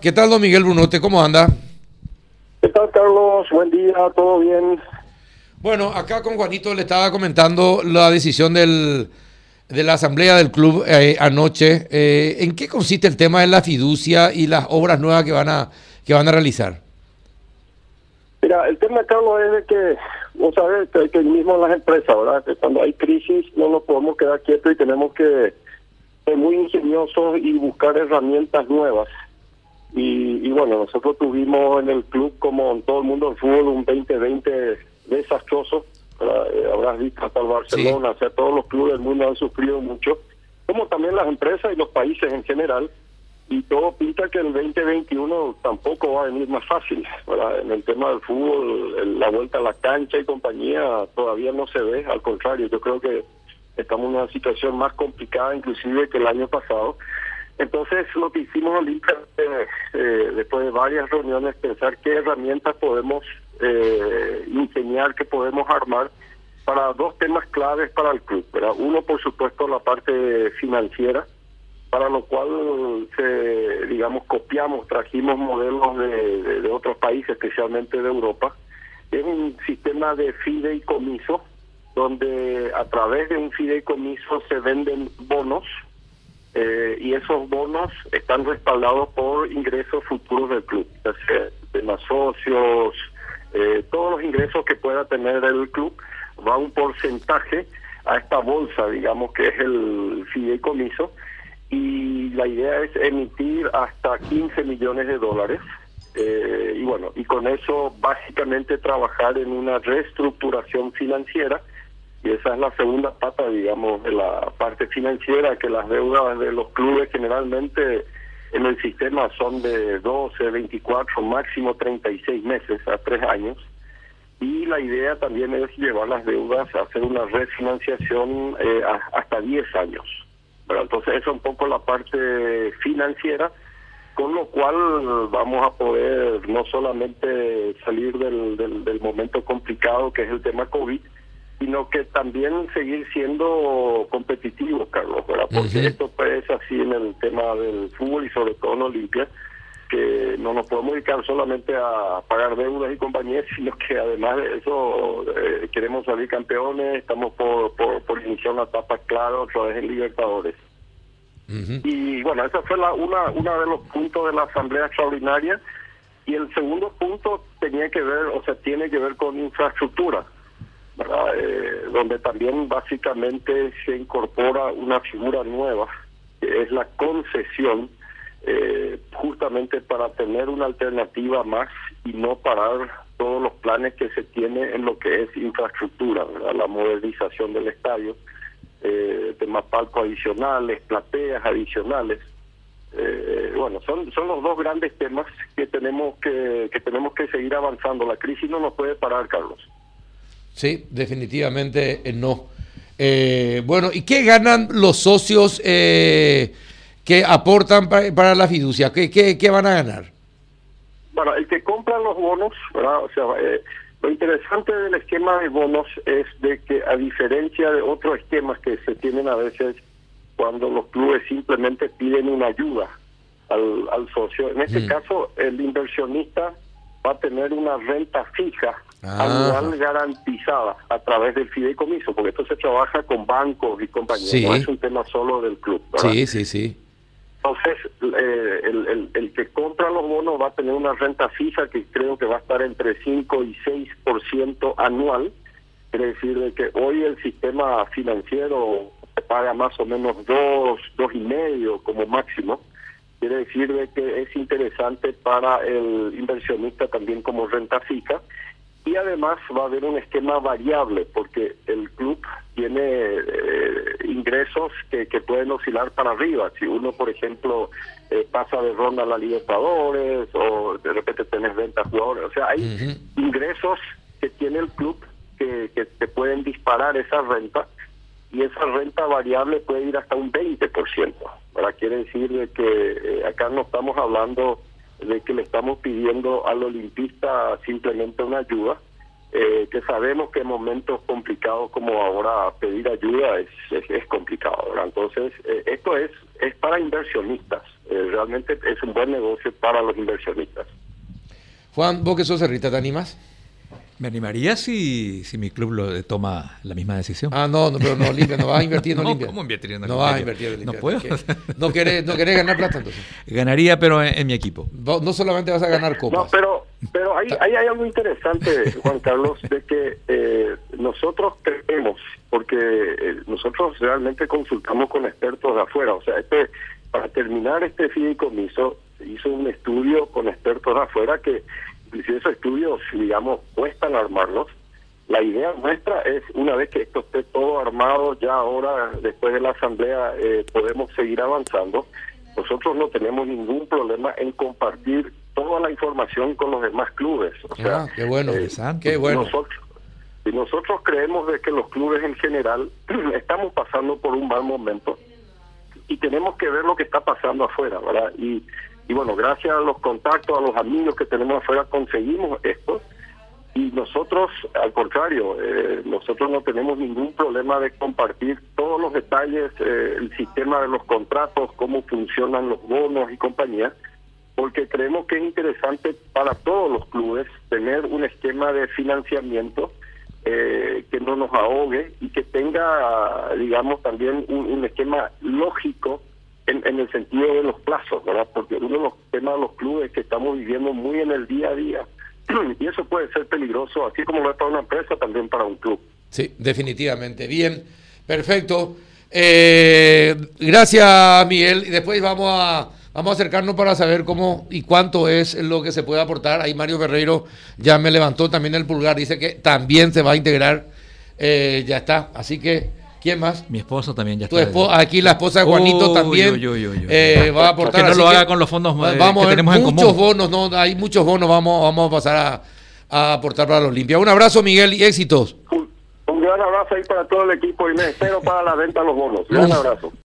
¿Qué tal, don Miguel Brunote? ¿Cómo anda? ¿Qué tal, Carlos? Buen día, ¿todo bien? Bueno, acá con Juanito le estaba comentando la decisión del, de la asamblea del club eh, anoche. Eh, ¿En qué consiste el tema de la fiducia y las obras nuevas que van a que van a realizar? Mira, el tema, Carlos, es de que, vos sabés, que, que mismo en las empresas, ¿verdad? Que cuando hay crisis no nos podemos quedar quietos y tenemos que ser muy ingeniosos y buscar herramientas nuevas. Y, bueno, nosotros tuvimos en el club, como en todo el mundo del fútbol, un 2020 desastroso. Eh, habrás visto hasta el Barcelona, sí. o sea, todos los clubes del mundo han sufrido mucho, como también las empresas y los países en general. Y todo pinta que el 2021 tampoco va a venir más fácil. ¿verdad? En el tema del fútbol, la vuelta a la cancha y compañía todavía no se ve. Al contrario, yo creo que estamos en una situación más complicada inclusive que el año pasado. Entonces, lo que hicimos Olimpia, eh, eh, después de varias reuniones, pensar qué herramientas podemos eh, ingeniar, qué podemos armar para dos temas claves para el club. ¿verdad? Uno, por supuesto, la parte financiera, para lo cual, se, digamos, copiamos, trajimos modelos de, otros países, especialmente de Europa. Es un sistema de fideicomiso, donde a través de un fideicomiso se venden bonos eh, y esos bonos están respaldados por ingresos futuros del club, de los socios, eh, todos los ingresos que pueda tener el club, va un porcentaje a esta bolsa, digamos que es el fideicomiso, y la idea es emitir hasta 15 millones de dólares. Eh, y bueno, y con eso básicamente trabajar en una reestructuración financiera y esa es la segunda pata, digamos, de la parte financiera, que las deudas de los clubes generalmente en el sistema son de 12, 24, máximo 36 meses a tres años. Y la idea también es llevar las deudas a hacer una refinanciación eh, hasta 10 años. Entonces esa es un poco la parte financiera, con lo cual vamos a poder no solamente salir del, del momento complicado que es el tema COVID, sino que también seguir siendo competitivos, Carlos, ¿verdad? Porque uh -huh. esto pues así en el tema del fútbol y sobre todo en Olimpia, que no nos podemos dedicar solamente a pagar deudas y compañías, sino que además de eso eh, queremos salir campeones, estamos por, por, por iniciar una etapa clara otra vez en Libertadores. Uh -huh. Y bueno, esa fue la, una, una de los puntos de la Asamblea Extraordinaria. Y el segundo punto tenía que ver, o sea, tiene que ver con infraestructura. Eh, donde también básicamente se incorpora una figura nueva, que es la concesión, eh, justamente para tener una alternativa más y no parar todos los planes que se tiene en lo que es infraestructura, ¿verdad? la modernización del estadio, eh, temas palcos adicionales, plateas adicionales. Eh, bueno, son son los dos grandes temas que tenemos que, que tenemos que seguir avanzando. La crisis no nos puede parar, Carlos. Sí, definitivamente eh, no. Eh, bueno, ¿y qué ganan los socios eh, que aportan para, para la fiducia? ¿Qué, ¿Qué, qué, van a ganar? Bueno, el que compra los bonos, ¿verdad? O sea, eh, lo interesante del esquema de bonos es de que a diferencia de otros esquemas que se tienen a veces cuando los clubes simplemente piden una ayuda al, al socio, en este mm. caso el inversionista va a tener una renta fija ah. anual garantizada a través del fideicomiso, porque esto se trabaja con bancos y compañías, sí. no es un tema solo del club. ¿verdad? Sí, sí, sí. Entonces, eh, el, el, el, que compra los bonos va a tener una renta fija que creo que va a estar entre 5 y 6% anual. Quiere decir de que hoy el sistema financiero paga más o menos dos, dos y medio como máximo. Quiere decir de que es interesante para el inversionista también como renta fija y además va a haber un esquema variable porque el club tiene eh, ingresos que, que, pueden oscilar para arriba. Si uno, por ejemplo, eh, pasa de ronda a la Libertadores o de repente tenés ventas jugadores, o sea, hay uh -huh. ingresos que tiene el club que, que te pueden disparar esa renta y esa renta variable puede ir hasta un 20%. ¿verdad? Quiere decir de que eh, acá no estamos hablando de que le estamos pidiendo al olimpista simplemente una ayuda, eh, que sabemos que en momentos complicados como ahora pedir ayuda es, es, complicado. Entonces, eh, esto es, es para inversionistas. Eh, realmente es un buen negocio para los inversionistas. Juan, vos que sos cerrita, ¿te animas? Me animaría si, si mi club lo toma la misma decisión. Ah, no, no pero no limpia, no vas a invertir en no. ¿Cómo invertir en No vas a invertir en limpia. No puedo. No querés, no querés ganar plata entonces. Ganaría, pero en, en mi equipo. Vos no solamente vas a ganar copas. No, pero, pero ahí, ahí hay algo interesante, Juan Carlos, de que eh, nosotros creemos, porque eh, nosotros realmente consultamos con expertos de afuera. O sea, este para terminar este fideicomiso hizo un estudio con expertos de afuera que inclusive esos estudios, digamos, cuestan armarlos. La idea nuestra es, una vez que esto esté todo armado, ya ahora, después de la asamblea, eh, podemos seguir avanzando. Nosotros no tenemos ningún problema en compartir toda la información con los demás clubes. O sea, ah, qué bueno, eh, qué bueno. Nosotros, y nosotros creemos de que los clubes en general estamos pasando por un mal momento y tenemos que ver lo que está pasando afuera, ¿verdad? Y y bueno, gracias a los contactos, a los amigos que tenemos afuera, conseguimos esto. Y nosotros, al contrario, eh, nosotros no tenemos ningún problema de compartir todos los detalles, eh, el sistema de los contratos, cómo funcionan los bonos y compañía, porque creemos que es interesante para todos los clubes tener un esquema de financiamiento eh, que no nos ahogue y que tenga, digamos, también un, un esquema lógico en, el sentido de los plazos, ¿verdad? Porque uno de los temas de los clubes es que estamos viviendo muy en el día a día y eso puede ser peligroso, así como lo es para una empresa, también para un club. Sí, definitivamente. Bien, perfecto. Eh, gracias, Miguel. Y después vamos a, vamos a acercarnos para saber cómo y cuánto es lo que se puede aportar. Ahí Mario Ferreiro ya me levantó también el pulgar, dice que también se va a integrar. Eh, ya está. Así que ¿Quién más? Mi esposo también ya tu está. aquí la esposa de Juanito también eh, va a aportar. Que no lo haga con los fondos eh, vamos que tenemos muchos bonos, no, hay muchos bonos, vamos, vamos a pasar a, aportar para los Olimpia. Un abrazo, Miguel, y éxitos. Un, gran abrazo ahí para todo el equipo y me espero para la venta de los bonos. Un gran abrazo.